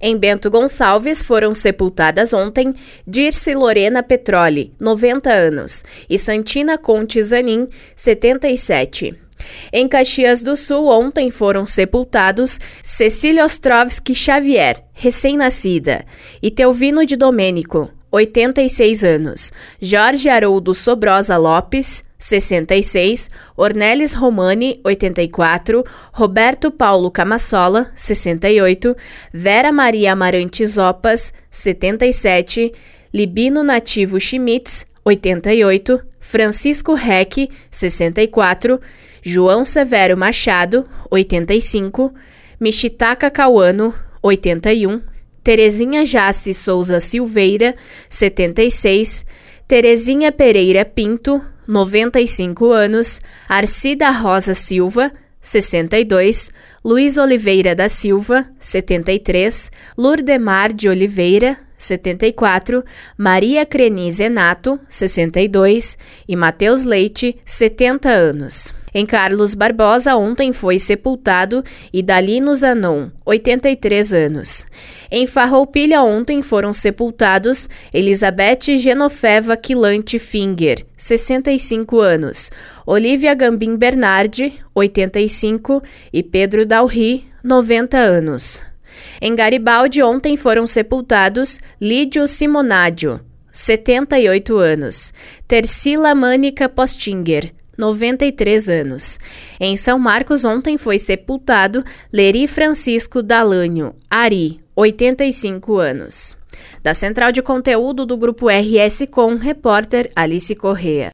Em Bento Gonçalves foram sepultadas ontem Dirce Lorena Petroli, 90 anos, e Santina Conte Zanin, 77. Em Caxias do Sul, ontem foram sepultados Cecília Ostrovski Xavier, recém-nascida, e Teuvino de Domênico, 86 anos, Jorge Haroldo Sobrosa Lopes, 66, Ornelis Romani, 84, Roberto Paulo Camassola, 68, Vera Maria Amarante Zopas, 77, Libino Nativo Schmitz, 88, Francisco Reck, 64, João Severo Machado, 85, Michitaka Cauano, 81, Terezinha Jace Souza Silveira, 76, Terezinha Pereira Pinto, 95 anos, Arcida Rosa Silva, 62, Luiz Oliveira da Silva, 73, Lurdemar de Oliveira, 74, Maria Creni Zenato, 62 e Matheus Leite, 70 anos. Em Carlos Barbosa, ontem foi sepultado Idalino Zanon, 83 anos. Em Farroupilha, ontem foram sepultados Elizabeth Genofeva Quilante Finger, 65 anos, Olivia Gambim Bernardi, 85 e Pedro Dalri, 90 anos. Em Garibaldi, ontem foram sepultados Lídio Simonádio, 78 anos, Tercila Mânica Postinger, 93 anos. Em São Marcos, ontem foi sepultado Leri Francisco Dalânio, Ari, 85 anos. Da central de conteúdo do grupo RS Com, repórter Alice Correa.